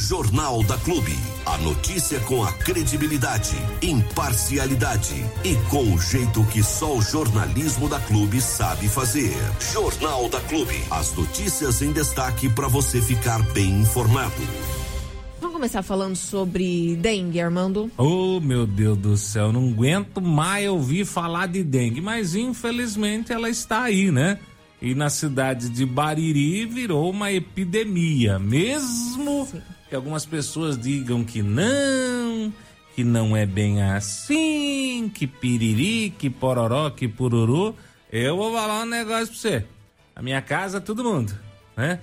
Jornal da Clube. A notícia com a credibilidade, imparcialidade e com o jeito que só o jornalismo da Clube sabe fazer. Jornal da Clube. As notícias em destaque para você ficar bem informado. Vamos começar falando sobre dengue, Armando? Oh, meu Deus do céu, não aguento mais ouvir falar de dengue, mas infelizmente ela está aí, né? E na cidade de Bariri virou uma epidemia, mesmo Sim. Que algumas pessoas digam que não, que não é bem assim, que piriri, que pororó, que pururu. Eu vou falar um negócio pra você. A minha casa, todo mundo, né?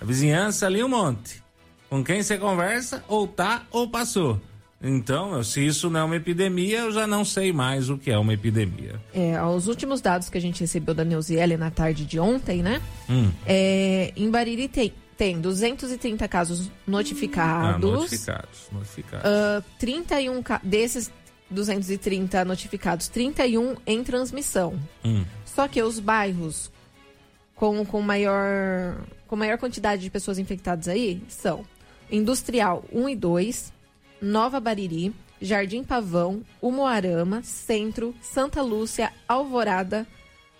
A vizinhança ali um monte. Com quem você conversa, ou tá ou passou. Então, se isso não é uma epidemia, eu já não sei mais o que é uma epidemia. É, os últimos dados que a gente recebeu da Neuziele na tarde de ontem, né? Hum. É, em Bariri tem, tem 230 casos notificados. Ah, notificados, notificados. Uh, 31 desses 230 notificados, 31 em transmissão. Hum. Só que os bairros com, com, maior, com maior quantidade de pessoas infectadas aí são Industrial 1 e 2, Nova Bariri, Jardim Pavão, Umuarama, Centro, Santa Lúcia, Alvorada,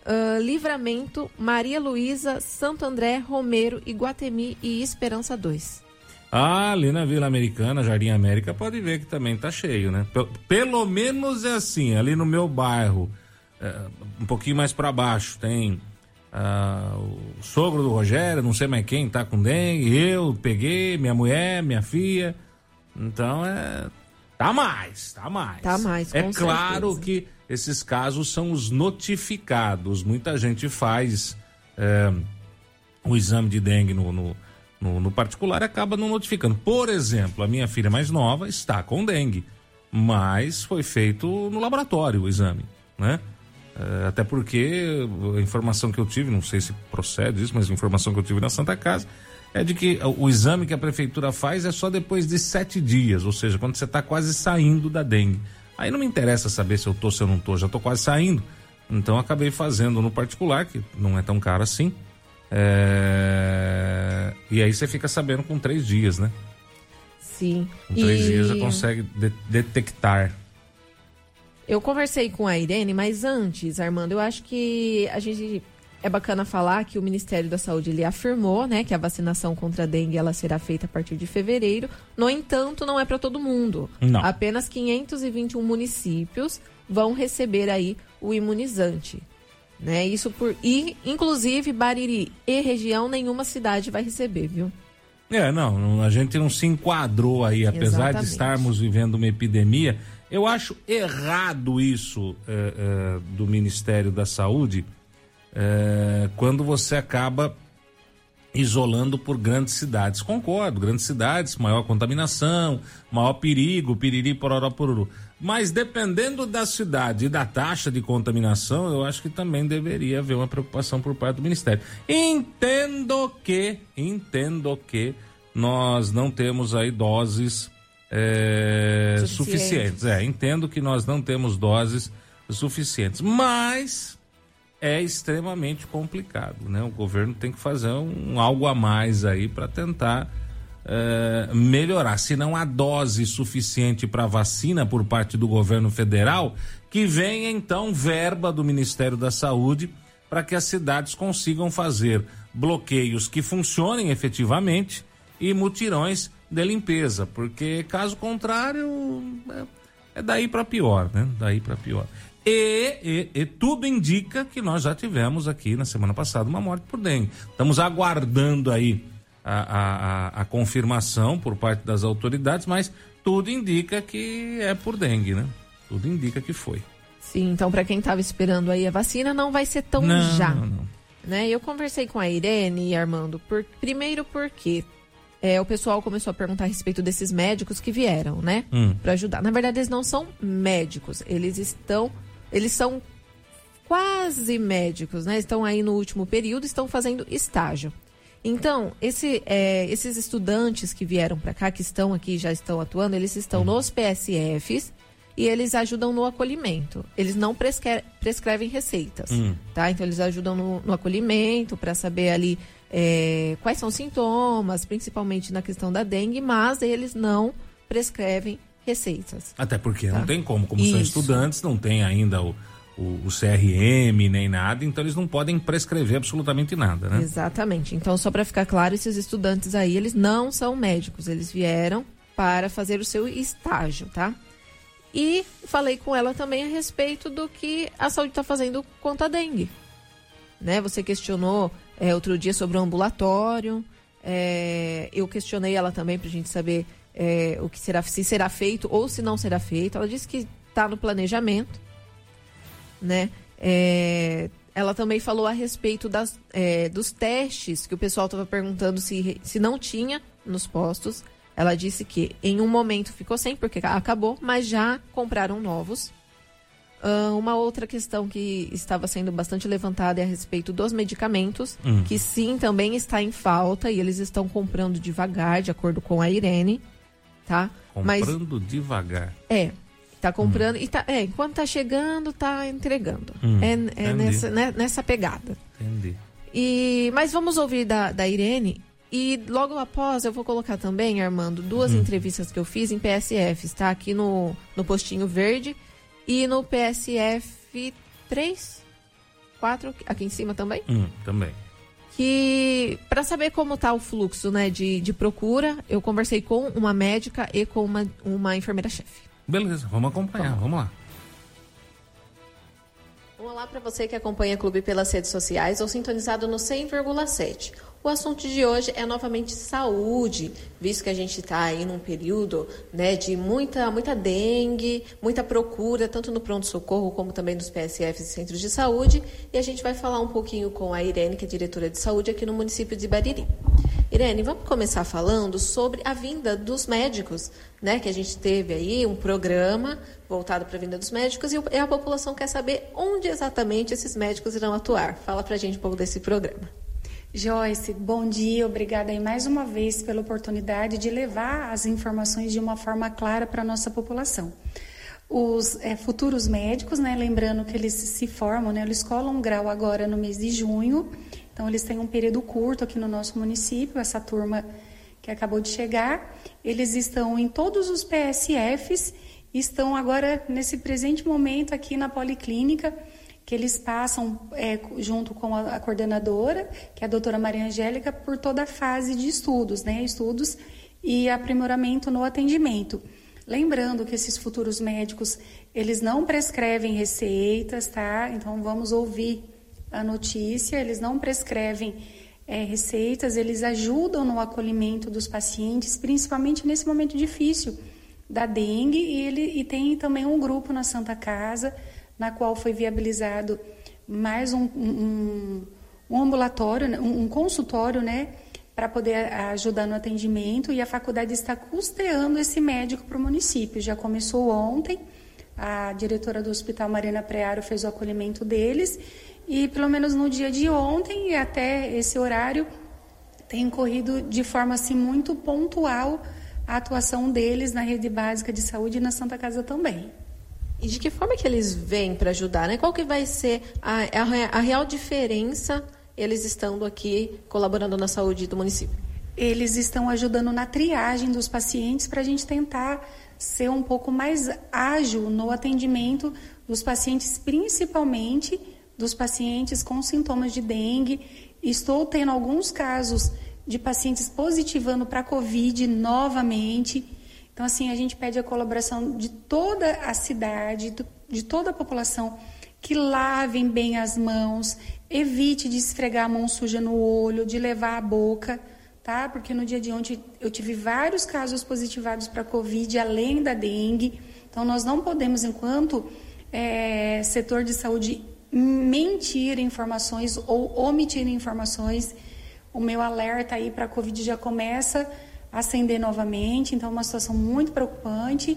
uh, Livramento, Maria Luísa, Santo André, Romero, Iguatemi e Esperança 2. Ah, ali na Vila Americana, Jardim América, pode ver que também tá cheio, né? Pelo, pelo menos é assim, ali no meu bairro, é, um pouquinho mais para baixo, tem ah, o sogro do Rogério, não sei mais quem tá com dengue, eu peguei, minha mulher, minha filha. Então é. Tá mais, tá mais. Tá mais, É claro que esses casos são os notificados. Muita gente faz é, o exame de dengue no, no, no, no particular e acaba não notificando. Por exemplo, a minha filha mais nova está com dengue, mas foi feito no laboratório o exame, né? É, até porque a informação que eu tive, não sei se procede isso, mas a informação que eu tive na Santa Casa é de que o exame que a prefeitura faz é só depois de sete dias, ou seja, quando você está quase saindo da dengue. Aí não me interessa saber se eu tô, se eu não tô, já tô quase saindo. Então acabei fazendo no particular, que não é tão caro assim. É... E aí você fica sabendo com três dias, né? Sim. Com três e... dias já consegue de detectar. Eu conversei com a Irene, mas antes, Armando, eu acho que a gente é bacana falar que o Ministério da Saúde ele afirmou, né, que a vacinação contra a dengue ela será feita a partir de fevereiro. No entanto, não é para todo mundo. Não. Apenas 521 municípios vão receber aí o imunizante. Né? Isso por e inclusive Bariri e região nenhuma cidade vai receber, viu? É, não, a gente não se enquadrou aí, apesar Exatamente. de estarmos vivendo uma epidemia. Eu acho errado isso é, é, do Ministério da Saúde é, quando você acaba isolando por grandes cidades. Concordo, grandes cidades, maior contaminação, maior perigo, piriri, pororó, poruru. Mas dependendo da cidade e da taxa de contaminação, eu acho que também deveria haver uma preocupação por parte do Ministério. Entendo que, entendo que nós não temos aí doses é, suficientes. suficientes. É, entendo que nós não temos doses suficientes. Mas é extremamente complicado, né? O governo tem que fazer um algo a mais aí para tentar uh, melhorar. Se não há dose suficiente para vacina por parte do governo federal, que venha então verba do Ministério da Saúde para que as cidades consigam fazer bloqueios que funcionem efetivamente e mutirões de limpeza, porque caso contrário é, é daí para pior, né? Daí para pior. E, e, e, tudo indica que nós já tivemos aqui na semana passada uma morte por dengue. Estamos aguardando aí a, a, a, confirmação por parte das autoridades, mas tudo indica que é por dengue, né? Tudo indica que foi. Sim, então para quem estava esperando aí a vacina, não vai ser tão não, já. Não, não. Né? Eu conversei com a Irene e Armando, por, primeiro porque é, o pessoal começou a perguntar a respeito desses médicos que vieram, né? Hum. Para ajudar. Na verdade, eles não são médicos, eles estão eles são quase médicos, né? Estão aí no último período, estão fazendo estágio. Então, esse, é, esses estudantes que vieram para cá, que estão aqui, já estão atuando, eles estão nos PSFs e eles ajudam no acolhimento. Eles não prescre prescrevem receitas, uhum. tá? Então, eles ajudam no, no acolhimento para saber ali é, quais são os sintomas, principalmente na questão da dengue, mas eles não prescrevem receitas. Até porque tá? não tem como, como Isso. são estudantes, não tem ainda o, o, o, CRM nem nada, então eles não podem prescrever absolutamente nada, né? Exatamente. Então, só para ficar claro, esses estudantes aí, eles não são médicos, eles vieram para fazer o seu estágio, tá? E falei com ela também a respeito do que a saúde está fazendo contra a dengue. Né? Você questionou é, outro dia sobre o ambulatório. É, eu questionei ela também para a gente saber é, o que será, se será feito ou se não será feito. Ela disse que está no planejamento, né? É, ela também falou a respeito das, é, dos testes que o pessoal estava perguntando se, se não tinha nos postos. Ela disse que em um momento ficou sem, porque acabou, mas já compraram novos. Uh, uma outra questão que estava sendo bastante levantada é a respeito dos medicamentos, hum. que sim, também está em falta e eles estão comprando devagar, de acordo com a Irene, tá? Comprando Mas, devagar. É, tá comprando hum. e tá, é, enquanto tá chegando, tá entregando. Hum, é, é nessa, né, nessa pegada. Entendi. E, mas vamos ouvir da, da Irene e logo após eu vou colocar também, Armando, duas hum. entrevistas que eu fiz em PSF, está aqui no, no Postinho Verde e no PSF 3, 4, aqui em cima também. Hum, também. Que para saber como está o fluxo né, de, de procura, eu conversei com uma médica e com uma, uma enfermeira-chefe. Beleza, vamos acompanhar, vamos lá. Olá para você que acompanha o Clube pelas redes sociais ou sintonizado no 100,7. O assunto de hoje é novamente saúde, visto que a gente está aí num período né, de muita, muita dengue, muita procura, tanto no pronto-socorro como também nos PSFs e centros de saúde. E a gente vai falar um pouquinho com a Irene, que é diretora de saúde aqui no município de Bariri. Irene, vamos começar falando sobre a vinda dos médicos, né? Que a gente teve aí um programa voltado para a vinda dos médicos e a população quer saber onde exatamente esses médicos irão atuar. Fala para a gente um pouco desse programa. Joyce, bom dia, obrigada aí mais uma vez pela oportunidade de levar as informações de uma forma clara para a nossa população. Os é, futuros médicos, né, lembrando que eles se formam, né, eles colam um grau agora no mês de junho, então eles têm um período curto aqui no nosso município, essa turma que acabou de chegar, eles estão em todos os PSFs, estão agora nesse presente momento aqui na Policlínica, que eles passam é, junto com a, a, coordenadora, que é a doutora Maria Angélica, por toda a fase de estudos, né? Estudos e aprimoramento no atendimento. Lembrando que esses futuros médicos, eles não prescrevem receitas, tá? Então vamos ouvir a notícia, eles não prescrevem é, receitas, eles ajudam no acolhimento dos pacientes, principalmente nesse momento difícil da dengue, e, ele, e tem também um grupo na Santa Casa na qual foi viabilizado mais um, um, um ambulatório, né, um, um consultório, né, para poder ajudar no atendimento e a faculdade está custeando esse médico para o município. Já começou ontem, a diretora do Hospital Marina Prearo fez o acolhimento deles e pelo menos no dia de ontem e até esse horário tem corrido de forma assim muito pontual a atuação deles na rede básica de saúde e na Santa Casa também. E de que forma que eles vêm para ajudar? Né? Qual que vai ser a, a, a real diferença eles estando aqui colaborando na saúde do município? Eles estão ajudando na triagem dos pacientes para a gente tentar ser um pouco mais ágil no atendimento dos pacientes, principalmente dos pacientes com sintomas de dengue. Estou tendo alguns casos de pacientes positivando para Covid novamente. Então, assim, a gente pede a colaboração de toda a cidade, de toda a população, que lavem bem as mãos, evite de esfregar a mão suja no olho, de levar a boca, tá? Porque no dia de ontem eu tive vários casos positivados para Covid, além da dengue. Então, nós não podemos, enquanto é, setor de saúde, mentir informações ou omitir informações. O meu alerta aí para a Covid já começa acender novamente. Então, é uma situação muito preocupante.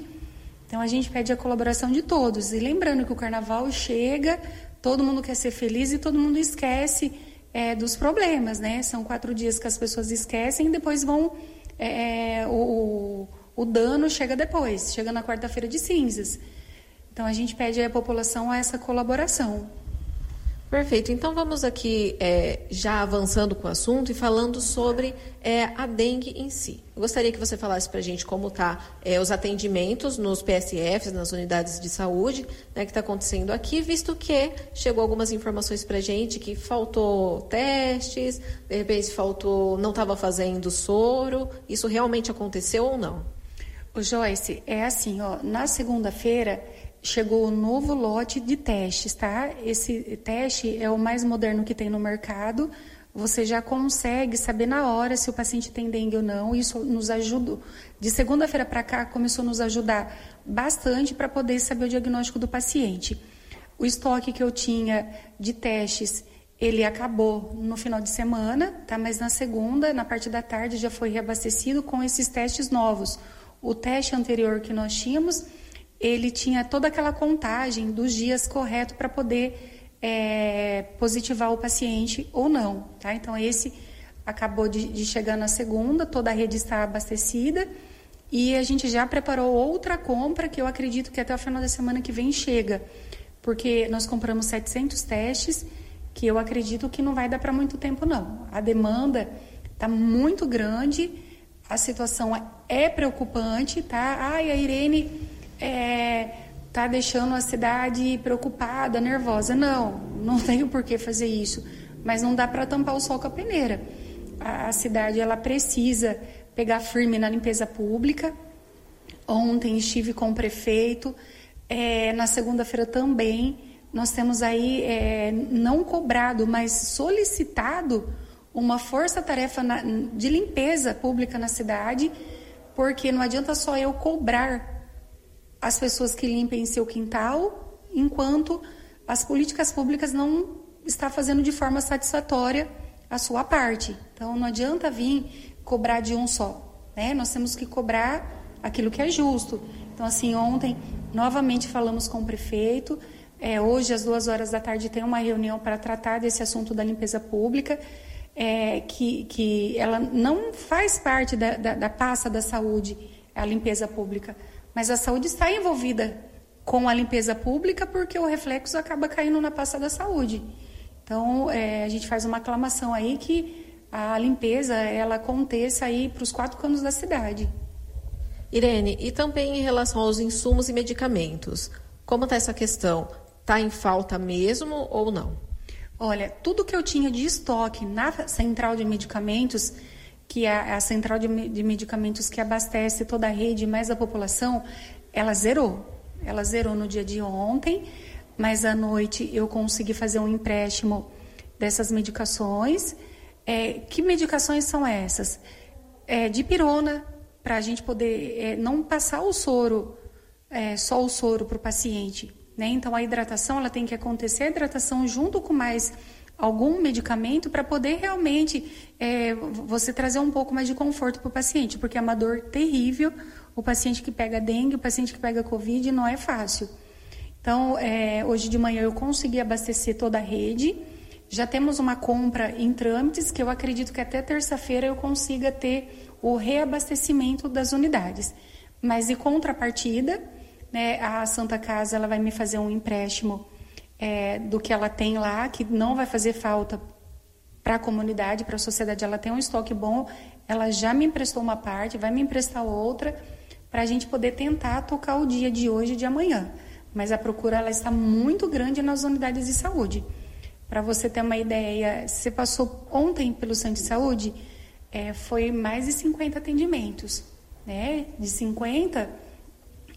Então, a gente pede a colaboração de todos. E lembrando que o carnaval chega, todo mundo quer ser feliz e todo mundo esquece é, dos problemas, né? São quatro dias que as pessoas esquecem e depois vão. É, é o, o dano chega depois, chega na quarta-feira de cinzas. Então, a gente pede à população essa colaboração. Perfeito. Então vamos aqui é, já avançando com o assunto e falando sobre é, a dengue em si. Eu gostaria que você falasse para a gente como está é, os atendimentos nos PSFs, nas unidades de saúde, né, que está acontecendo aqui, visto que chegou algumas informações para a gente que faltou testes, de repente faltou, não estava fazendo soro. Isso realmente aconteceu ou não? O Joyce, é assim, ó, na segunda-feira chegou o novo lote de testes, tá? Esse teste é o mais moderno que tem no mercado. Você já consegue saber na hora se o paciente tem dengue ou não. Isso nos ajuda. De segunda-feira para cá, começou a nos ajudar bastante para poder saber o diagnóstico do paciente. O estoque que eu tinha de testes, ele acabou no final de semana, tá? Mas na segunda, na parte da tarde, já foi reabastecido com esses testes novos. O teste anterior que nós tínhamos ele tinha toda aquela contagem dos dias corretos para poder é, positivar o paciente ou não. Tá? Então, esse acabou de, de chegar na segunda, toda a rede está abastecida e a gente já preparou outra compra que eu acredito que até o final da semana que vem chega, porque nós compramos 700 testes que eu acredito que não vai dar para muito tempo não. A demanda está muito grande, a situação é preocupante, tá? Ai, a Irene é, tá deixando a cidade preocupada, nervosa. Não, não tenho por que fazer isso. Mas não dá para tampar o sol com a peneira. A, a, cidade ela precisa pegar firme na limpeza pública. Ontem estive com o prefeito. É, na segunda-feira também nós temos aí é, não cobrado, mas solicitado uma força-tarefa de limpeza pública na cidade, porque não adianta só eu cobrar as pessoas que limpem seu quintal, enquanto as políticas públicas não está fazendo de forma satisfatória a sua parte. Então não adianta vir cobrar de um só, né? Nós temos que cobrar aquilo que é justo. Então assim ontem novamente falamos com o prefeito. É, hoje às duas horas da tarde tem uma reunião para tratar desse assunto da limpeza pública. É, que, que ela não faz parte da, da, da pasta da saúde, a limpeza pública mas a saúde está envolvida com a limpeza pública porque o reflexo acaba caindo na pasta da saúde. Então, é, a gente faz uma aclamação aí que a limpeza ela aconteça aí para os quatro cantos da cidade. Irene, e também em relação aos insumos e medicamentos, como está essa questão? Está em falta mesmo ou não? Olha, tudo que eu tinha de estoque na central de medicamentos que é a central de, medicamentos que abastece toda a rede mais a população, ela zerou. Ela zerou no dia de ontem, mas à noite eu consegui fazer um empréstimo dessas medicações. É, que medicações são essas? É, de pirona, para a gente poder é, não passar o soro, é, só o soro para o paciente. Né? Então, a hidratação ela tem que acontecer, a hidratação junto com mais algum medicamento para poder realmente é, você trazer um pouco mais de conforto para o paciente, porque é uma dor terrível. O paciente que pega dengue, o paciente que pega covid, não é fácil. Então, é, hoje de manhã eu consegui abastecer toda a rede. Já temos uma compra em trâmites que eu acredito que até terça-feira eu consiga ter o reabastecimento das unidades. Mas em contrapartida, né, a Santa Casa ela vai me fazer um empréstimo é, do que ela tem lá, que não vai fazer falta para a comunidade, para a sociedade. Ela tem um estoque bom, ela já me emprestou uma parte, vai me emprestar outra, para a gente poder tentar tocar o dia de hoje e de amanhã. Mas a procura ela está muito grande nas unidades de saúde. Para você ter uma ideia, você passou ontem pelo Centro de Saúde, é, foi mais de 50 atendimentos. Né? De 50,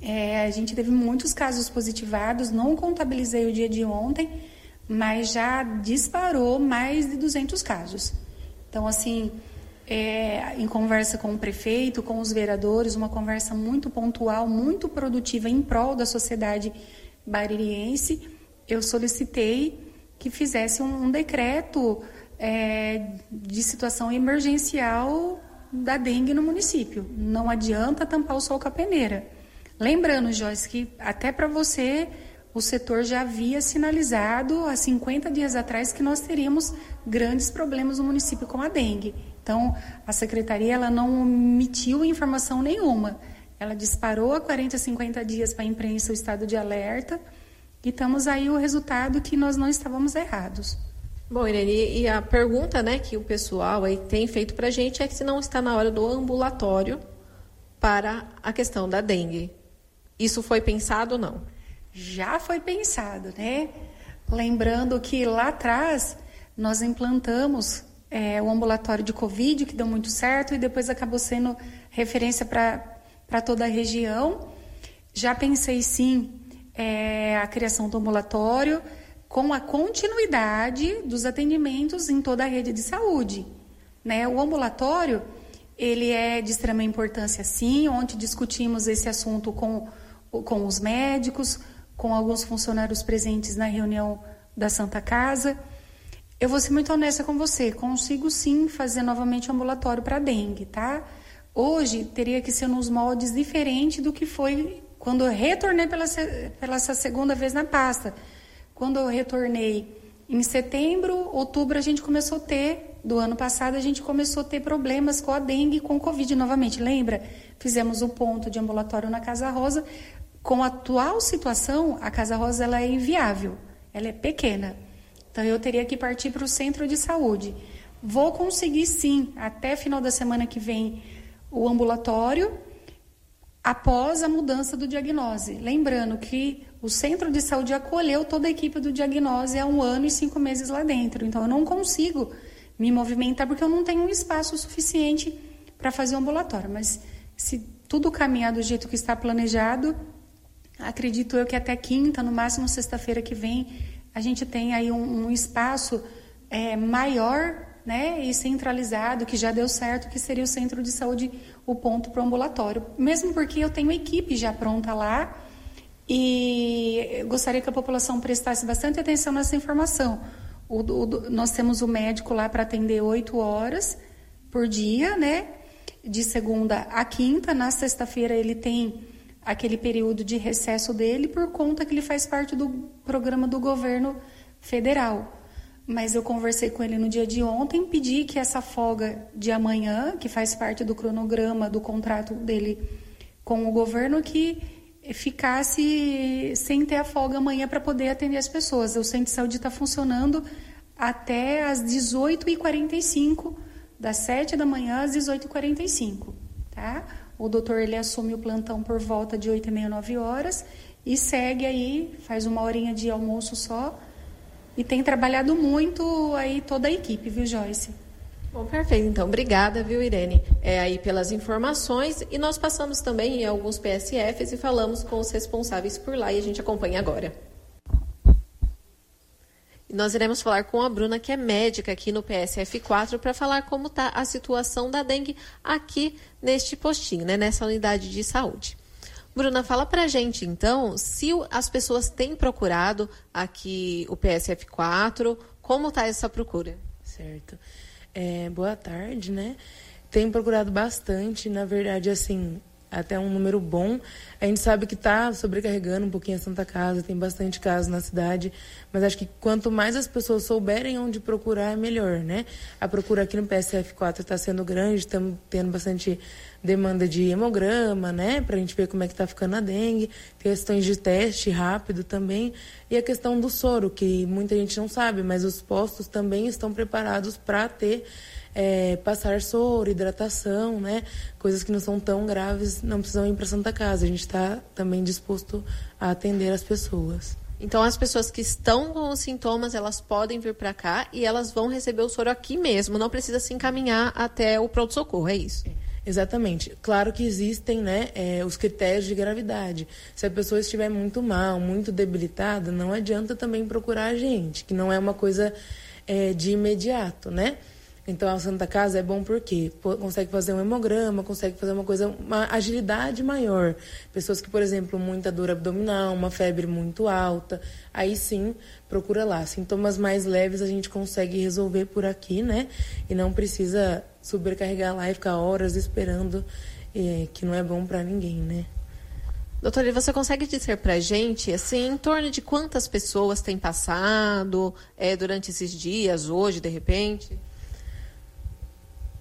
é, a gente teve muitos casos positivados, não contabilizei o dia de ontem, mas já disparou mais de 200 casos. Então, assim, é, em conversa com o prefeito, com os vereadores, uma conversa muito pontual, muito produtiva em prol da sociedade baririense, eu solicitei que fizesse um, um decreto é, de situação emergencial da dengue no município. Não adianta tampar o sol com a peneira. Lembrando, Joyce, que até para você o setor já havia sinalizado há 50 dias atrás que nós teríamos grandes problemas no município com a dengue. Então, a secretaria ela não omitiu informação nenhuma. Ela disparou há 40, 50 dias para a imprensa o estado de alerta E estamos aí o resultado que nós não estávamos errados. Bom, Irene, e a pergunta né, que o pessoal aí tem feito para a gente é que se não está na hora do ambulatório para a questão da dengue. Isso foi pensado ou não? Já foi pensado, né? Lembrando que lá atrás nós implantamos é, o ambulatório de Covid, que deu muito certo, e depois acabou sendo referência para toda a região. Já pensei sim é, a criação do ambulatório com a continuidade dos atendimentos em toda a rede de saúde. Né? O ambulatório ele é de extrema importância, sim. Ontem discutimos esse assunto com, com os médicos, com alguns funcionários presentes na reunião da Santa Casa. Eu vou ser muito honesta com você, consigo sim fazer novamente o ambulatório para dengue, tá? Hoje teria que ser nos moldes diferentes do que foi quando eu retornei pela, pela essa segunda vez na pasta. Quando eu retornei em setembro, outubro, a gente começou a ter, do ano passado, a gente começou a ter problemas com a dengue e com o Covid novamente. Lembra? Fizemos um ponto de ambulatório na Casa Rosa. Com a atual situação, a Casa Rosa ela é inviável, ela é pequena. Então eu teria que partir para o centro de saúde. Vou conseguir sim, até final da semana que vem, o ambulatório, após a mudança do diagnose. Lembrando que o centro de saúde acolheu toda a equipe do diagnose há um ano e cinco meses lá dentro. Então eu não consigo me movimentar porque eu não tenho um espaço suficiente para fazer o ambulatório. Mas se tudo caminhar do jeito que está planejado, acredito eu que até quinta, no máximo sexta-feira que vem, a gente tem aí um, um espaço é, maior né, e centralizado, que já deu certo, que seria o centro de saúde, o ponto para o ambulatório. Mesmo porque eu tenho equipe já pronta lá e gostaria que a população prestasse bastante atenção nessa informação. O, o, nós temos o médico lá para atender oito horas por dia, né? De segunda a quinta. Na sexta-feira ele tem aquele período de recesso dele por conta que ele faz parte do programa do governo federal. Mas eu conversei com ele no dia de ontem, pedi que essa folga de amanhã, que faz parte do cronograma do contrato dele com o governo, que ficasse sem ter a folga amanhã para poder atender as pessoas. O centro de saúde está funcionando até às 18h45, das 7 da manhã às 18h45, tá? O doutor ele assume o plantão por volta de 8 e meia, 9 horas e segue aí, faz uma horinha de almoço só e tem trabalhado muito aí toda a equipe, viu, Joyce? Bom, perfeito. Então, obrigada, viu, Irene, é, aí pelas informações. E nós passamos também em alguns PSFs e falamos com os responsáveis por lá e a gente acompanha agora. Nós iremos falar com a Bruna, que é médica aqui no PSF4, para falar como está a situação da dengue aqui neste postinho, né, nessa unidade de saúde. Bruna, fala para a gente então se as pessoas têm procurado aqui o PSF4, como está essa procura? Certo. É, boa tarde, né? Tem procurado bastante, na verdade, assim, até um número bom. A gente sabe que está sobrecarregando um pouquinho a Santa Casa, tem bastante casos na cidade, mas acho que quanto mais as pessoas souberem onde procurar, é melhor, né? A procura aqui no PSF4 está sendo grande, estamos tendo bastante demanda de hemograma, né? Para a gente ver como é que está ficando a dengue, questões de teste rápido também, e a questão do soro, que muita gente não sabe, mas os postos também estão preparados para ter é, passar soro, hidratação, né? Coisas que não são tão graves, não precisam ir para Santa Casa. A gente está também disposto a atender as pessoas. Então, as pessoas que estão com os sintomas, elas podem vir para cá e elas vão receber o soro aqui mesmo. Não precisa se encaminhar até o pronto-socorro, é isso? Exatamente. Claro que existem né, é, os critérios de gravidade. Se a pessoa estiver muito mal, muito debilitada, não adianta também procurar a gente, que não é uma coisa é, de imediato, né? Então, a Santa Casa é bom porque consegue fazer um hemograma, consegue fazer uma coisa, uma agilidade maior. Pessoas que, por exemplo, muita dor abdominal, uma febre muito alta, aí sim, procura lá. Sintomas mais leves a gente consegue resolver por aqui, né? E não precisa sobrecarregar lá e ficar horas esperando, é, que não é bom para ninguém, né? Doutora, você consegue dizer para a gente, assim, em torno de quantas pessoas têm passado é, durante esses dias, hoje, de repente?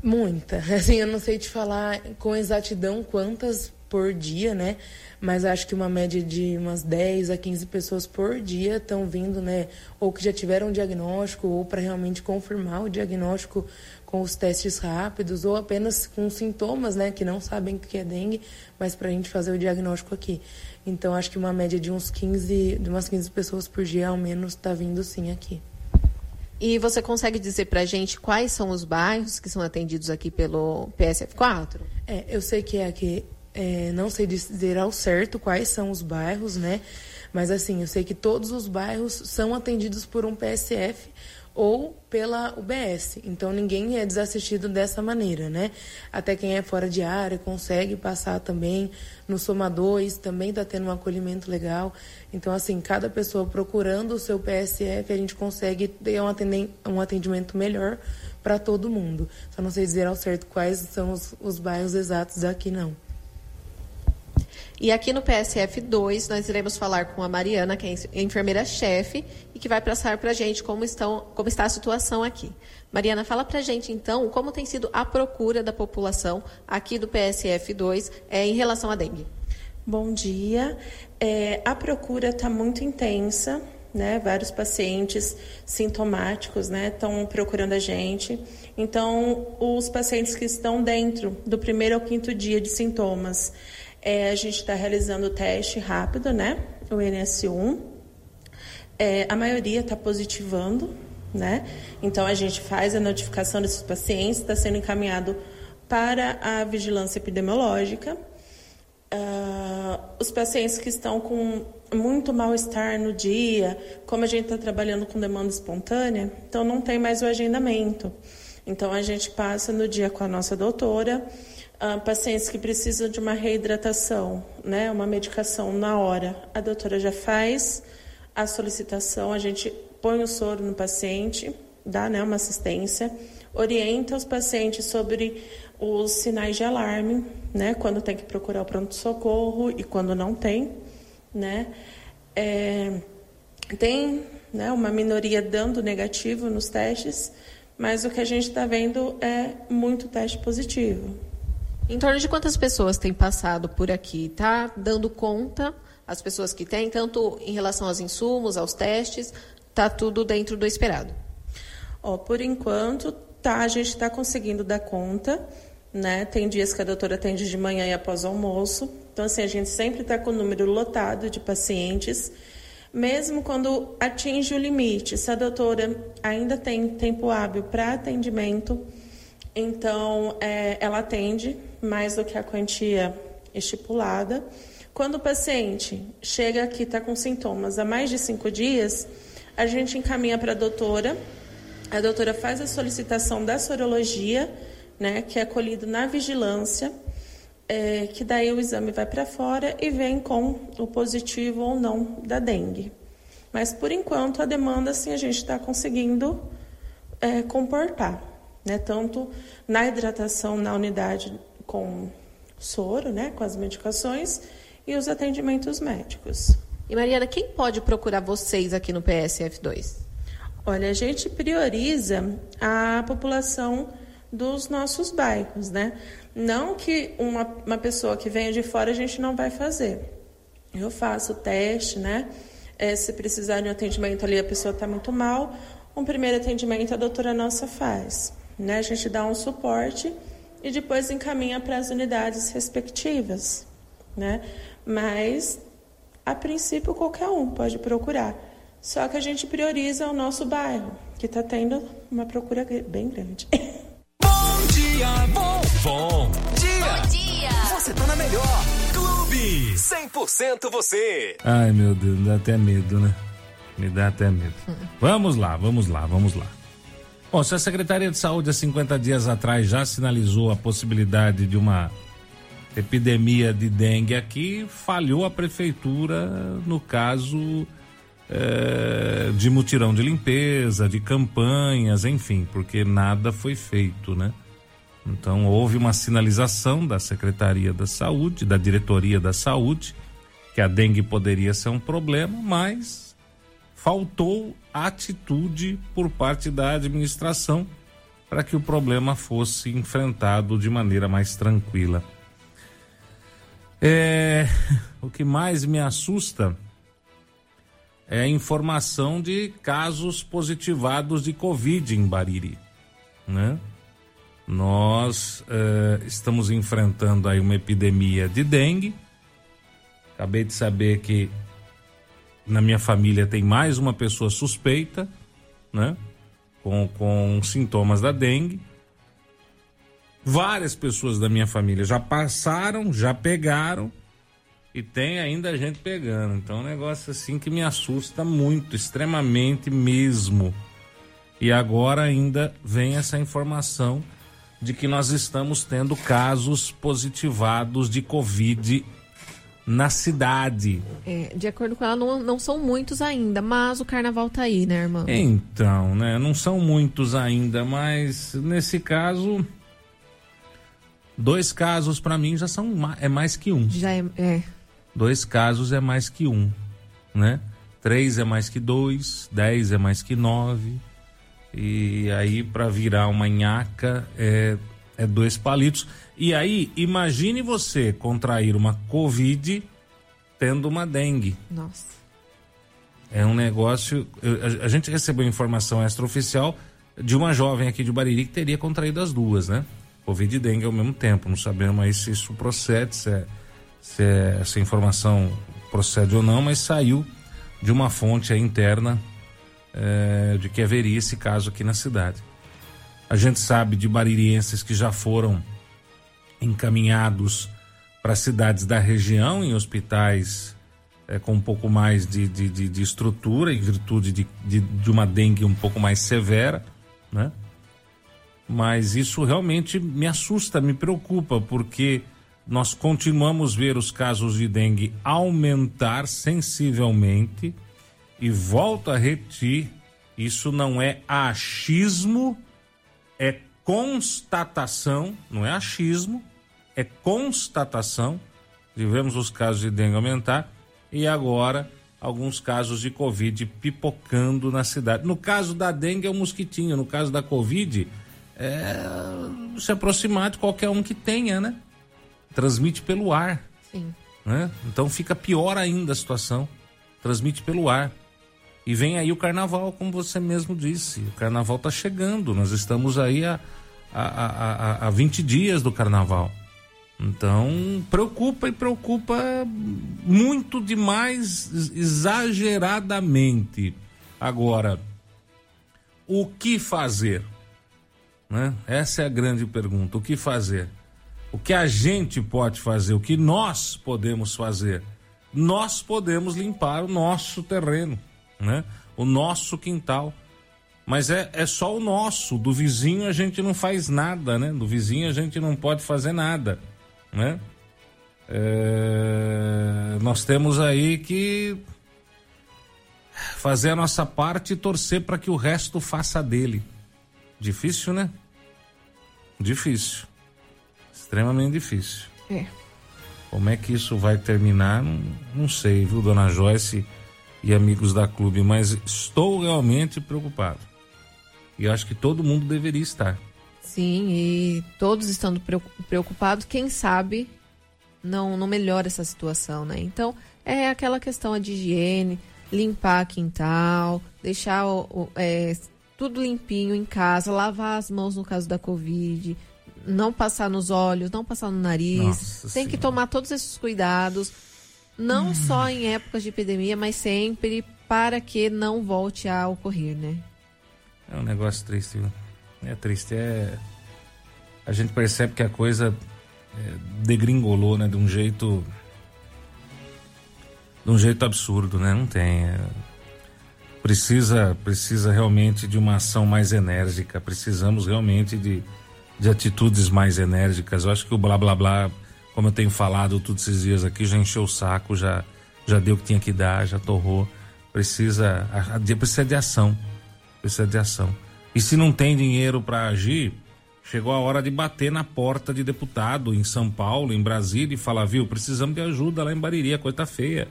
Muita. Assim, eu não sei te falar com exatidão quantas por dia, né? Mas acho que uma média de umas 10 a 15 pessoas por dia estão vindo, né? Ou que já tiveram um diagnóstico, ou para realmente confirmar o diagnóstico com os testes rápidos, ou apenas com sintomas, né? Que não sabem que é dengue, mas para a gente fazer o diagnóstico aqui. Então acho que uma média de uns 15, de umas 15 pessoas por dia ao menos está vindo sim aqui. E você consegue dizer para a gente quais são os bairros que são atendidos aqui pelo PSF4? É, eu sei que é aqui é, não sei dizer ao certo quais são os bairros, né? Mas assim, eu sei que todos os bairros são atendidos por um PSF ou pela UBS. Então ninguém é desassistido dessa maneira, né? Até quem é fora de área consegue passar também no Soma 2, também está tendo um acolhimento legal. Então, assim, cada pessoa procurando o seu PSF, a gente consegue ter um atendimento melhor para todo mundo. Só não sei dizer ao certo quais são os, os bairros exatos aqui, não. E aqui no PSF 2, nós iremos falar com a Mariana, que é enfermeira-chefe, e que vai passar para a gente como, estão, como está a situação aqui. Mariana, fala para a gente, então, como tem sido a procura da população aqui do PSF 2 é, em relação à dengue. Bom dia. É, a procura está muito intensa, né? Vários pacientes sintomáticos, né, estão procurando a gente. Então, os pacientes que estão dentro do primeiro ao quinto dia de sintomas, é, a gente está realizando o teste rápido, né? O NS1. É, a maioria está positivando, né? Então a gente faz a notificação desses pacientes, está sendo encaminhado para a vigilância epidemiológica. Uh, os pacientes que estão com muito mal-estar no dia, como a gente está trabalhando com demanda espontânea, então não tem mais o agendamento. Então a gente passa no dia com a nossa doutora Uh, pacientes que precisam de uma reidratação, né, uma medicação na hora, a doutora já faz a solicitação, a gente põe o soro no paciente, dá né, uma assistência, orienta os pacientes sobre os sinais de alarme, né, quando tem que procurar o pronto-socorro e quando não tem, né. É, tem né, uma minoria dando negativo nos testes, mas o que a gente está vendo é muito teste positivo. Em torno de quantas pessoas têm passado por aqui? Está dando conta as pessoas que têm, tanto em relação aos insumos, aos testes, está tudo dentro do esperado? Oh, por enquanto, tá, a gente está conseguindo dar conta. Né? Tem dias que a doutora atende de manhã e após o almoço. Então, assim, a gente sempre está com o número lotado de pacientes. Mesmo quando atinge o limite, se a doutora ainda tem tempo hábil para atendimento, então é, ela atende mais do que a quantia estipulada. Quando o paciente chega aqui está com sintomas há mais de cinco dias, a gente encaminha para a doutora. A doutora faz a solicitação da sorologia, né, que é acolhido na vigilância, é, que daí o exame vai para fora e vem com o positivo ou não da dengue. Mas por enquanto a demanda assim a gente está conseguindo é, comportar, né, tanto na hidratação na unidade com soro, né, com as medicações e os atendimentos médicos. E Mariana, quem pode procurar vocês aqui no PSF2? Olha, a gente prioriza a população dos nossos bairros, né? Não que uma, uma pessoa que venha de fora a gente não vai fazer. Eu faço o teste, né? É, se precisar de um atendimento ali, a pessoa está muito mal, um primeiro atendimento a doutora nossa faz. Né? A gente dá um suporte e depois encaminha para as unidades respectivas, né? Mas a princípio qualquer um pode procurar. Só que a gente prioriza o nosso bairro, que está tendo uma procura bem grande. Bom dia, bom, bom dia. Bom dia. Você tá na melhor. Clube 100% você. Ai, meu Deus, dá até medo, né? Me dá até medo. vamos lá, vamos lá, vamos lá. Bom, se a Secretaria de Saúde há 50 dias atrás já sinalizou a possibilidade de uma epidemia de dengue aqui, falhou a prefeitura no caso é, de mutirão de limpeza, de campanhas, enfim, porque nada foi feito, né? Então houve uma sinalização da Secretaria da Saúde, da Diretoria da Saúde, que a dengue poderia ser um problema, mas faltou atitude por parte da administração para que o problema fosse enfrentado de maneira mais tranquila. É, o que mais me assusta é a informação de casos positivados de Covid em Bariri, né? Nós uh, estamos enfrentando aí uma epidemia de dengue. Acabei de saber que na minha família tem mais uma pessoa suspeita, né? Com, com sintomas da dengue. Várias pessoas da minha família já passaram, já pegaram e tem ainda gente pegando. Então é um negócio assim que me assusta muito, extremamente mesmo. E agora ainda vem essa informação de que nós estamos tendo casos positivados de Covid na cidade. É, de acordo com ela, não, não são muitos ainda, mas o carnaval tá aí, né, irmã? Então, né? Não são muitos ainda, mas nesse caso. Dois casos para mim já são é mais que um. Já é, é. Dois casos é mais que um, né? Três é mais que dois, dez é mais que nove. E aí, para virar uma nhaca, é, é dois palitos. E aí, imagine você contrair uma Covid tendo uma dengue. Nossa. É um negócio. A, gente recebeu informação extraoficial de uma jovem aqui de Bariri que teria contraído as duas, né? Covid e dengue ao mesmo tempo. Não sabemos aí se isso procede, se é se é, essa informação procede ou não, mas saiu de uma fonte interna é, de que haveria esse caso aqui na cidade. A gente sabe de baririenses que já foram encaminhados para cidades da região, em hospitais é, com um pouco mais de, de, de, de estrutura, em virtude de, de, de uma dengue um pouco mais severa, né? Mas isso realmente me assusta, me preocupa, porque nós continuamos ver os casos de dengue aumentar sensivelmente e volto a repetir, isso não é achismo, é constatação, não é achismo, é constatação. Tivemos os casos de dengue aumentar e agora alguns casos de Covid pipocando na cidade. No caso da dengue é o mosquitinho, no caso da Covid é se aproximar de qualquer um que tenha, né? transmite pelo ar. Sim. Né? Então fica pior ainda a situação. Transmite pelo ar. E vem aí o carnaval, como você mesmo disse. O carnaval está chegando. Nós estamos aí a, a, a, a 20 dias do carnaval. Então, preocupa e preocupa muito demais, exageradamente. Agora, o que fazer? Né? Essa é a grande pergunta. O que fazer? o que a gente pode fazer, o que nós podemos fazer. Nós podemos limpar o nosso terreno, né? O nosso quintal. Mas é, é só o nosso, do vizinho a gente não faz nada, né? Do vizinho a gente não pode fazer nada, né? É, nós temos aí que fazer a nossa parte e torcer para que o resto faça dele. Difícil, né? Difícil extremamente difícil. É. Como é que isso vai terminar? Não, não sei, viu, dona Joyce e amigos da clube, mas estou realmente preocupado. E acho que todo mundo deveria estar. Sim, e todos estando preocupados, quem sabe não, não melhora essa situação, né? Então, é aquela questão de higiene, limpar quintal, deixar o, o, é, tudo limpinho em casa, lavar as mãos no caso da Covid, não passar nos olhos, não passar no nariz. Nossa tem senhora. que tomar todos esses cuidados, não hum. só em épocas de epidemia, mas sempre para que não volte a ocorrer, né? É um negócio triste, viu? É triste, é a gente percebe que a coisa é, degringolou, né, de um jeito de um jeito absurdo, né? Não tem. É... Precisa, precisa realmente de uma ação mais enérgica. Precisamos realmente de, de atitudes mais enérgicas. Eu acho que o blá blá blá, como eu tenho falado todos esses dias aqui, já encheu o saco, já, já deu o que tinha que dar, já torrou. Precisa, precisa de ação. Precisa de ação. E se não tem dinheiro para agir, chegou a hora de bater na porta de deputado em São Paulo, em Brasília, e falar, viu, precisamos de ajuda lá em Bariri, a coisa tá feia.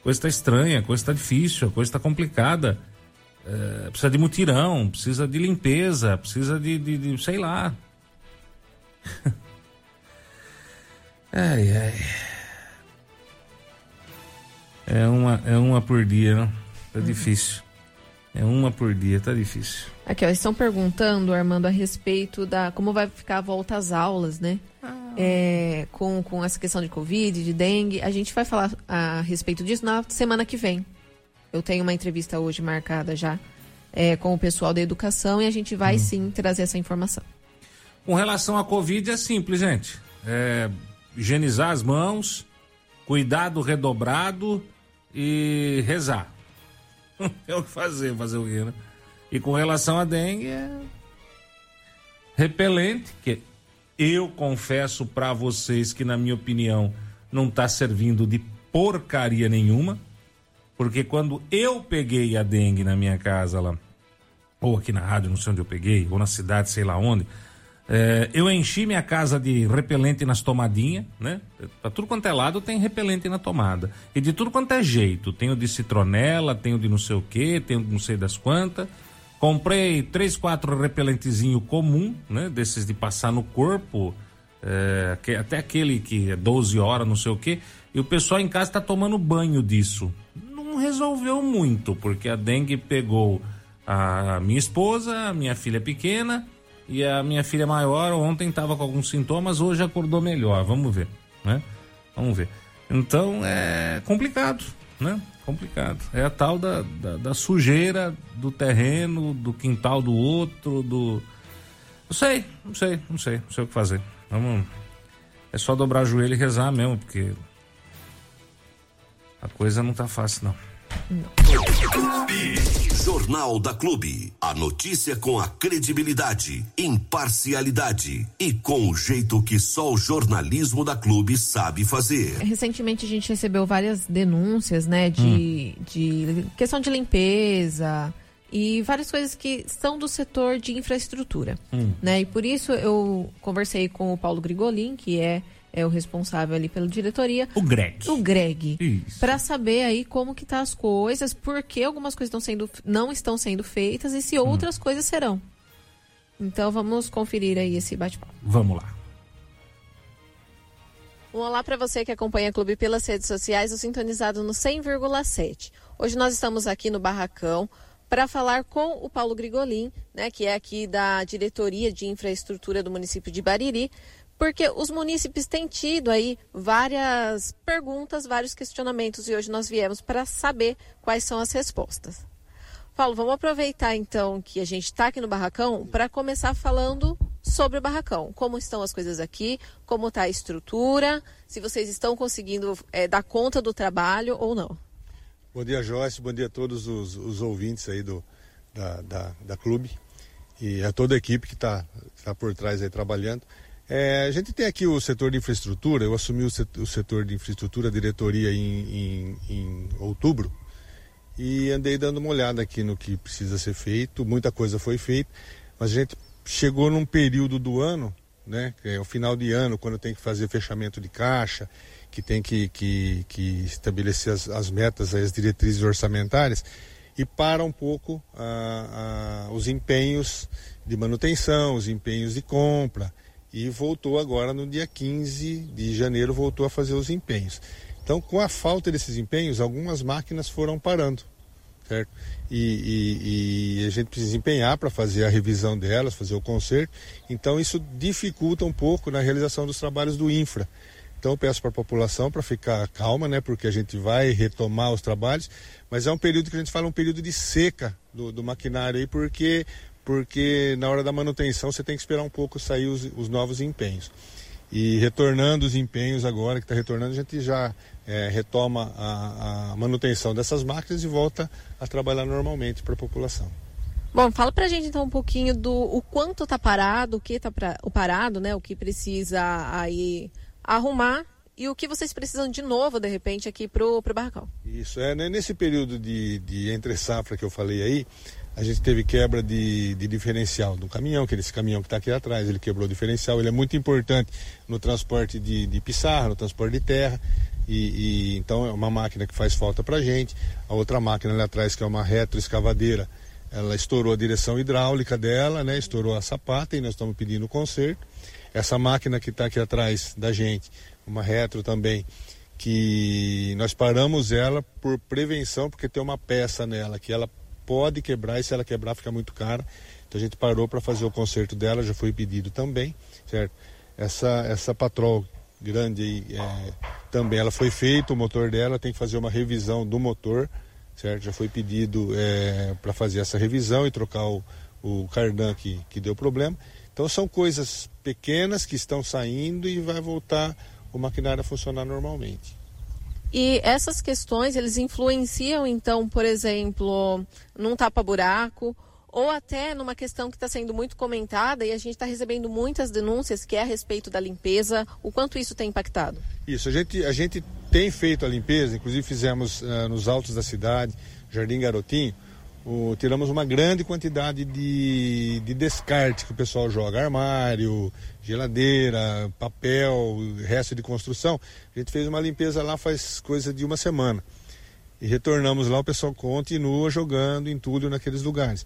A coisa tá estranha, a coisa tá difícil, a coisa tá complicada. É, precisa de mutirão, precisa de limpeza, precisa de, de, de sei lá, ai, ai. É uma, é uma por dia, não? Tá uhum. difícil. É uma por dia, tá difícil. Aqui, ó, estão perguntando, Armando, a respeito da como vai ficar a volta às aulas, né? Ah. É, com, com essa questão de Covid, de dengue. A gente vai falar a respeito disso na semana que vem. Eu tenho uma entrevista hoje marcada já é, com o pessoal da educação e a gente vai hum. sim trazer essa informação. Com relação à Covid, é simples, gente. É, higienizar as mãos, cuidado redobrado e rezar. é o que fazer, fazer o quê, né? E com relação à dengue, é repelente, que eu confesso para vocês que, na minha opinião, não está servindo de porcaria nenhuma. Porque quando eu peguei a dengue na minha casa lá, ou aqui na rádio, não sei onde eu peguei, ou na cidade, sei lá onde, é, eu enchi minha casa de repelente nas tomadinhas, né? Pra tudo quanto é lado tem repelente na tomada. E de tudo quanto é jeito. Tem o de citronela, tem o de não sei o que, tem o de não sei das quantas. Comprei três, quatro repelentezinho comum, né? Desses de passar no corpo. É, até aquele que é 12 horas, não sei o que. E o pessoal em casa tá tomando banho disso. Não resolveu muito, porque a dengue pegou a minha esposa, a minha filha pequena e a minha filha maior ontem estava com alguns sintomas, hoje acordou melhor. Vamos ver, né? Vamos ver. Então é complicado, né? Complicado. É a tal da, da, da sujeira do terreno, do quintal do outro, do. Não sei, não sei, não sei, não sei o que fazer. Vamos. É só dobrar o joelho e rezar mesmo, porque a coisa não tá fácil, não. Jornal da Clube. A notícia com a credibilidade, imparcialidade e com o jeito que só o jornalismo da Clube sabe fazer. Recentemente a gente recebeu várias denúncias, né, de, hum. de questão de limpeza e várias coisas que são do setor de infraestrutura, hum. né? E por isso eu conversei com o Paulo Grigolin, que é é o responsável ali pela diretoria. O Greg. O Greg. Para saber aí como que tá as coisas, por que algumas coisas estão sendo, não estão sendo feitas e se hum. outras hum. coisas serão. Então vamos conferir aí esse bate-papo. Vamos lá. Um olá para você que acompanha o Clube pelas redes sociais, o sintonizado no 100,7. Hoje nós estamos aqui no Barracão para falar com o Paulo Grigolin, né, que é aqui da Diretoria de Infraestrutura do município de Bariri, porque os munícipes têm tido aí várias perguntas, vários questionamentos e hoje nós viemos para saber quais são as respostas. Paulo, vamos aproveitar então que a gente está aqui no barracão para começar falando sobre o barracão. Como estão as coisas aqui, como está a estrutura, se vocês estão conseguindo é, dar conta do trabalho ou não. Bom dia, Joyce, bom dia a todos os, os ouvintes aí do, da, da, da, clube e a toda a equipe que está tá por trás aí trabalhando. É, a gente tem aqui o setor de infraestrutura, eu assumi o setor, de infraestrutura, diretoria em, em, em, outubro, e andei dando uma olhada aqui no que precisa ser feito, muita coisa foi feita, mas a gente chegou num período do ano, né, é o final de ano, quando tem que fazer fechamento de caixa, que tem que, que, que estabelecer as, as metas, as diretrizes orçamentárias, e para um pouco ah, ah, os empenhos de manutenção, os empenhos de compra, e voltou agora no dia 15 de janeiro, voltou a fazer os empenhos. Então, com a falta desses empenhos, algumas máquinas foram parando, certo? E, e, e a gente precisa empenhar para fazer a revisão delas, fazer o conserto. Então, isso dificulta um pouco na realização dos trabalhos do infra. Então, peço para a população para ficar calma, né? Porque a gente vai retomar os trabalhos, mas é um período que a gente fala um período de seca do, do maquinário aí, porque porque na hora da manutenção você tem que esperar um pouco sair os, os novos empenhos. E retornando os empenhos agora, que está retornando, a gente já é, retoma a, a, manutenção dessas máquinas e volta a trabalhar normalmente para a população. Bom, fala para a gente então um pouquinho do o quanto está parado, o que está o parado, né? O que precisa aí arrumar e o que vocês precisam de novo, de repente, aqui para o barracão. Isso, é né, nesse período de, de entre safra que eu falei aí, a gente teve quebra de, de diferencial do caminhão, que é esse caminhão que está aqui atrás, ele quebrou o diferencial, ele é muito importante no transporte de, de pissarra, no transporte de terra, e, e então é uma máquina que faz falta para a gente. A outra máquina ali atrás, que é uma retroescavadeira, ela estourou a direção hidráulica dela, né, estourou a sapata e nós estamos pedindo conserto. Essa máquina que está aqui atrás da gente, uma retro também, que nós paramos ela por prevenção, porque tem uma peça nela que ela pode quebrar e se ela quebrar fica muito cara. Então a gente parou para fazer o conserto dela, já foi pedido também, certo? Essa, essa patrol grande aí, é, também ela foi feita, o motor dela tem que fazer uma revisão do motor, certo? Já foi pedido é, para fazer essa revisão e trocar o, o cardan que, que deu problema. Então são coisas pequenas que estão saindo e vai voltar o maquinário a funcionar normalmente. E essas questões, eles influenciam, então, por exemplo, num tapa-buraco ou até numa questão que está sendo muito comentada e a gente está recebendo muitas denúncias que é a respeito da limpeza, o quanto isso tem impactado? Isso, a gente, a gente tem feito a limpeza, inclusive fizemos uh, nos altos da cidade, Jardim Garotinho, o, tiramos uma grande quantidade de, de descarte que o pessoal joga, armário, geladeira, papel, resto de construção. A gente fez uma limpeza lá faz coisa de uma semana. E retornamos lá, o pessoal continua jogando entulho naqueles lugares.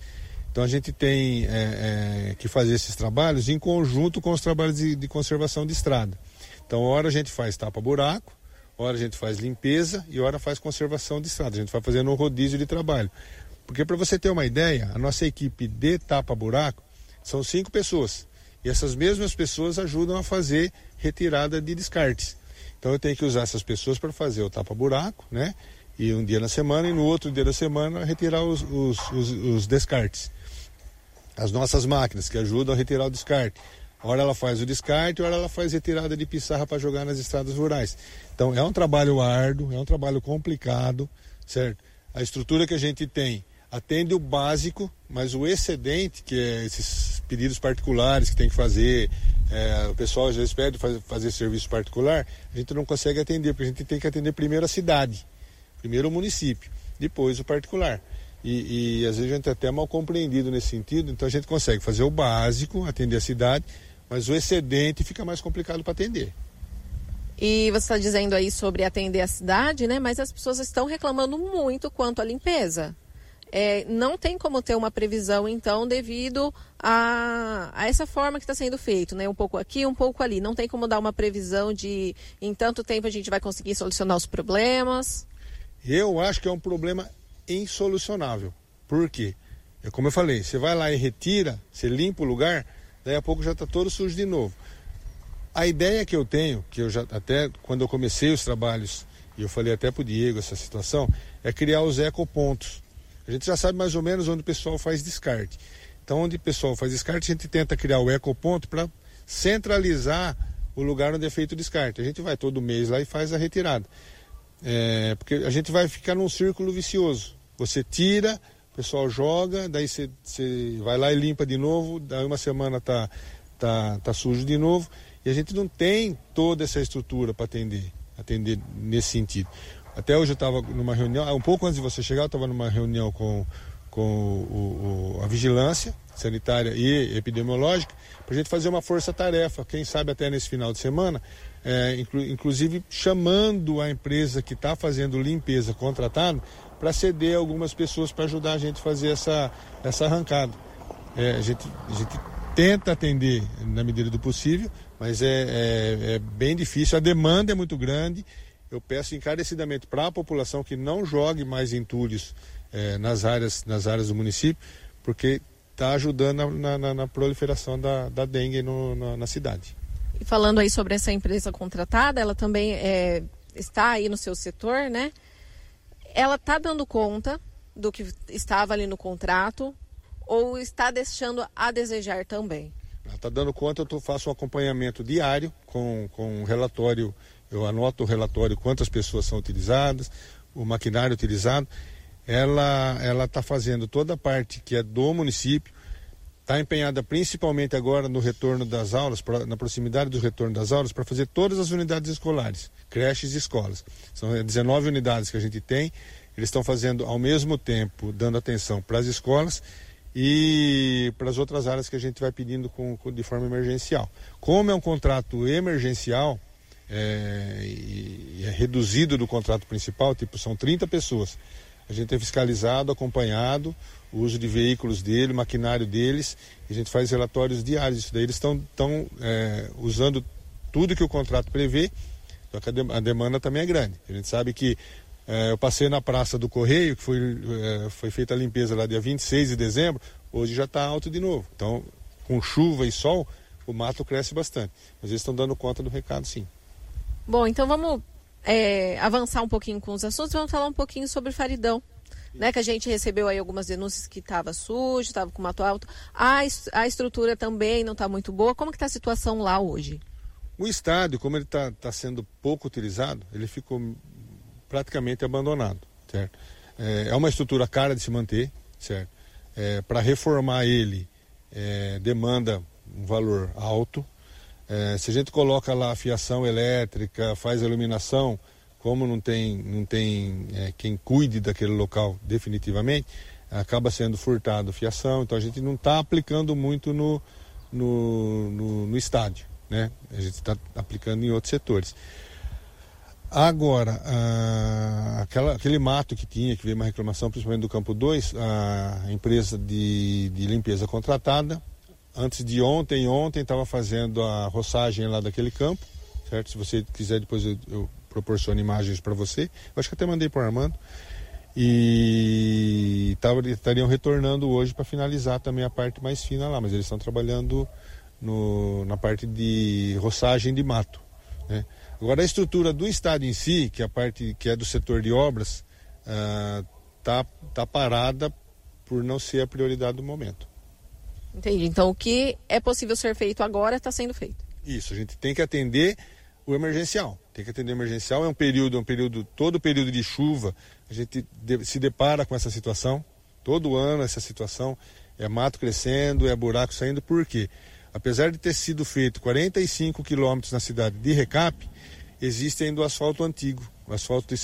Então a gente tem é, é, que fazer esses trabalhos em conjunto com os trabalhos de, de conservação de estrada. Então, hora a gente faz tapa-buraco, hora a gente faz limpeza e hora faz conservação de estrada. A gente vai fazendo um rodízio de trabalho. Porque, para você ter uma ideia, a nossa equipe de tapa-buraco são cinco pessoas. E essas mesmas pessoas ajudam a fazer retirada de descartes. Então, eu tenho que usar essas pessoas para fazer o tapa-buraco, né? E um dia na semana e no outro dia da semana retirar os, os, os, os descartes as nossas máquinas que ajudam a retirar o descarte. Ora ela faz o descarte, ora ela faz retirada de pissarra para jogar nas estradas rurais. Então é um trabalho árduo, é um trabalho complicado, certo? A estrutura que a gente tem atende o básico, mas o excedente, que é esses pedidos particulares que tem que fazer, é, o pessoal às vezes pede fazer, fazer serviço particular, a gente não consegue atender, porque a gente tem que atender primeiro a cidade, primeiro o município, depois o particular. E, e às vezes a gente é até mal compreendido nesse sentido, então a gente consegue fazer o básico, atender a cidade, mas o excedente fica mais complicado para atender. E você está dizendo aí sobre atender a cidade, né? Mas as pessoas estão reclamando muito quanto à limpeza. É, não tem como ter uma previsão, então, devido a, a essa forma que está sendo feito, né? Um pouco aqui, um pouco ali. Não tem como dar uma previsão de em tanto tempo a gente vai conseguir solucionar os problemas. Eu acho que é um problema insolucionável. Por quê? É como eu falei, você vai lá e retira, você limpa o lugar, daí a pouco já está todo sujo de novo. A ideia que eu tenho, que eu já até quando eu comecei os trabalhos, e eu falei até para o Diego essa situação, é criar os ecopontos. A gente já sabe mais ou menos onde o pessoal faz descarte. Então, onde o pessoal faz descarte, a gente tenta criar o ecoponto para centralizar o lugar onde é feito o descarte. A gente vai todo mês lá e faz a retirada. É, porque a gente vai ficar num círculo vicioso. Você tira, o pessoal joga, daí você, vai lá e limpa de novo, daí uma semana tá, tá, tá sujo de novo. E a gente não tem toda essa estrutura para atender, atender nesse sentido. Até hoje eu estava numa reunião, um pouco antes de você chegar, eu estava numa reunião com, com o, o, a vigilância sanitária e epidemiológica, para a gente fazer uma força-tarefa, quem sabe até nesse final de semana, é, inclu, inclusive chamando a empresa que está fazendo limpeza contratada para ceder algumas pessoas para ajudar a gente a fazer essa, essa arrancada. É, a, gente, a gente tenta atender na medida do possível, mas é, é, é bem difícil, a demanda é muito grande. Eu peço encarecidamente para a população que não jogue mais entulhos é, nas, áreas, nas áreas do município, porque está ajudando na, na, na, proliferação da, da dengue no, na, na, cidade. E falando aí sobre essa empresa contratada, ela também é, está aí no seu setor, né? ela está dando conta do que estava ali no contrato ou está deixando a desejar também? Ela está dando conta, eu tô, faço um acompanhamento diário com, com um relatório, eu anoto o relatório quantas pessoas são utilizadas, o maquinário utilizado. Ela está fazendo toda a parte que é do município, está empenhada principalmente agora no retorno das aulas, pra, na proximidade do retorno das aulas, para fazer todas as unidades escolares creches e escolas. São 19 unidades que a gente tem. Eles estão fazendo ao mesmo tempo, dando atenção para as escolas e para as outras áreas que a gente vai pedindo com, com, de forma emergencial. Como é um contrato emergencial é, e, é reduzido do contrato principal, tipo, são 30 pessoas. A gente tem fiscalizado, acompanhado o uso de veículos dele, maquinário deles, e a gente faz relatórios diários. Isso daí eles estão é, usando tudo que o contrato prevê Só que a, demanda também é grande. A gente sabe que é, eu passei na Praça do Correio, que foi, é, foi feita a limpeza lá dia 26 de dezembro, hoje já está alto de novo. Então, com chuva e sol, o mato cresce bastante. Mas eles estão dando conta do recado, sim. Bom, então vamos é, avançar um pouquinho com os assuntos, vamos falar um pouquinho sobre Faridão. Né, que a gente recebeu aí algumas denúncias que estava sujo, estava com mato alto. A, a estrutura também não está muito boa. Como que está a situação lá hoje? O estádio, como ele está tá sendo pouco utilizado, ele ficou praticamente abandonado, certo? É, é uma estrutura cara de se manter, certo? É, Para reformar ele é, demanda um valor alto, é, se a gente coloca lá a fiação elétrica, faz a iluminação, como não tem, não tem é, quem cuide daquele local definitivamente, acaba sendo furtado fiação, então a gente não está aplicando muito no, no, no, no, estádio, né? A gente está aplicando em outros setores. Agora, aquela, aquele mato que tinha, que veio uma reclamação, principalmente do campo 2, a empresa de, de limpeza contratada antes de ontem, ontem estava fazendo a roçagem lá daquele campo, certo? Se você quiser depois eu, eu proporciono imagens para você. Eu acho que até mandei para o Armando. E tava, estariam retornando hoje para finalizar também a parte mais fina lá, mas eles estão trabalhando no, na parte de roçagem de mato. Né? Agora a estrutura do estádio em si, que é a parte que é do setor de obras, está ah, tá parada por não ser a prioridade do momento. Entendi. Então, o que é possível ser feito agora está sendo feito. Isso, a gente tem que atender o emergencial. Tem que atender o emergencial. É um período, é um período, todo período de chuva, a gente se depara com essa situação. Todo ano essa situação. É mato crescendo, é buraco saindo. Por quê? Apesar de ter sido feito 45 quilômetros na cidade de Recap, existe ainda o asfalto antigo. O asfalto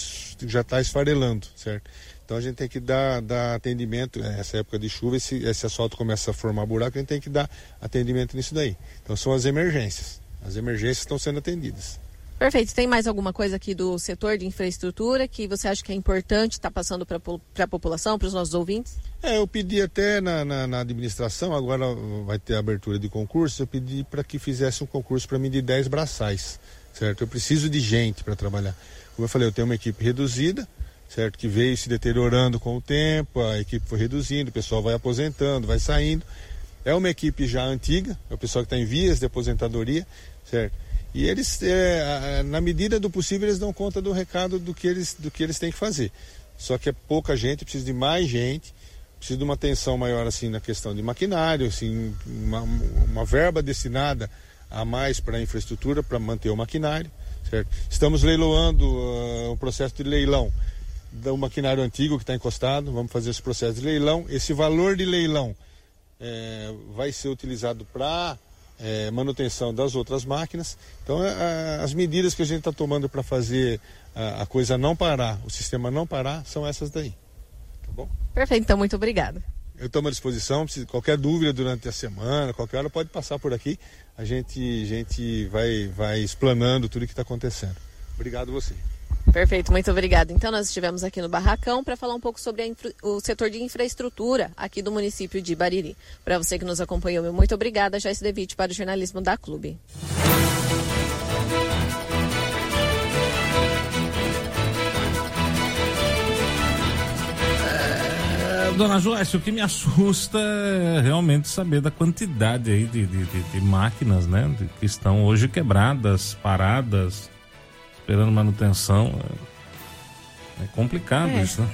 já está esfarelando, certo? Então a gente tem que dar, dar atendimento, nessa época de chuva, esse, esse asfalto começa a formar buraco, a gente tem que dar atendimento nisso daí. Então são as emergências. As emergências estão sendo atendidas. Perfeito. Tem mais alguma coisa aqui do setor de infraestrutura que você acha que é importante estar tá passando para a população, para os nossos ouvintes? É, eu pedi até na, na, na, administração, agora vai ter abertura de concurso, eu pedi para que fizesse um concurso para mim de 10 braçais, certo? Eu preciso de gente para trabalhar. Como eu falei, eu tenho uma equipe reduzida, certo? Que veio se deteriorando com o tempo, a equipe foi reduzindo, o pessoal vai aposentando, vai saindo. É uma equipe já antiga, é o pessoal que está em vias de aposentadoria, certo? E eles, é, na medida do possível, eles dão conta do recado do que eles, do que eles têm que fazer. Só que é pouca gente, precisa de mais gente, precisa de uma atenção maior assim na questão de maquinário, assim, uma, uma verba destinada a mais para a infraestrutura, para manter o maquinário. Certo? Estamos leiloando uh, um processo de leilão do maquinário antigo que está encostado, vamos fazer esse processo de leilão. Esse valor de leilão é, vai ser utilizado para é, manutenção das outras máquinas. Então, é, as medidas que a gente está tomando para fazer a, a, coisa não parar, o sistema não parar, são essas daí. Tá bom? Perfeito, então, muito obrigada. Eu estou à disposição, qualquer dúvida durante a semana, qualquer hora, pode passar por aqui. A gente, a gente vai, vai explanando tudo o que está acontecendo. Obrigado a você. Perfeito, muito obrigada. Então, nós estivemos aqui no Barracão para falar um pouco sobre infra... o setor de infraestrutura aqui do município de Bariri. Para você que nos acompanhou, meu muito obrigada. Joyce Devite para o jornalismo da Clube. É, dona Joyce, o que me assusta é realmente saber da quantidade aí de, de, de, de máquinas, né? que estão hoje quebradas, paradas esperando manutenção. É, é complicado é. isso, né?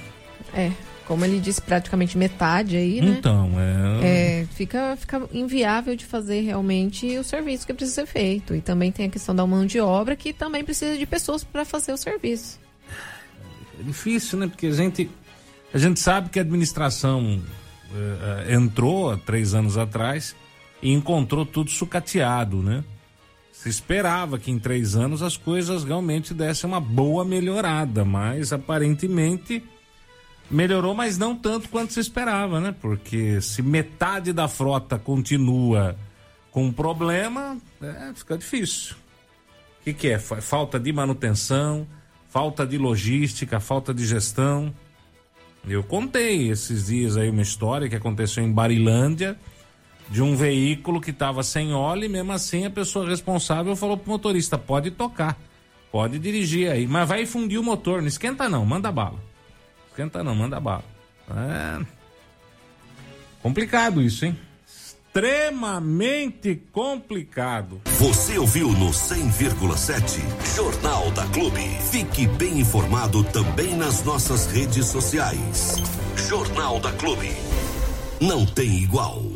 É. Como ele disse, praticamente metade aí, né? Então, é... é. fica, fica inviável de fazer realmente o serviço que precisa ser feito. E também tem a questão da mão de obra, que também precisa de pessoas para fazer o serviço. É difícil, né? Porque a gente, a gente sabe que a administração é, entrou há três anos atrás e encontrou tudo sucateado, né? Se esperava que em três anos as coisas realmente dessem uma boa melhorada, mas aparentemente melhorou, mas não tanto quanto se esperava, né? Porque se metade da frota continua com problema, é, fica difícil. O que, que é? Falta de manutenção, falta de logística, falta de gestão. Eu contei esses dias aí uma história que aconteceu em Barilândia de um veículo que estava sem óleo e mesmo assim a pessoa responsável falou pro motorista, pode tocar. Pode dirigir aí, mas vai fundir o motor, não esquenta não, manda bala. Esquenta não, manda bala. É... Complicado isso, hein? Extremamente complicado. Você ouviu no 100,7 Jornal da Clube. Fique bem informado também nas nossas redes sociais. Jornal da Clube. Não tem igual.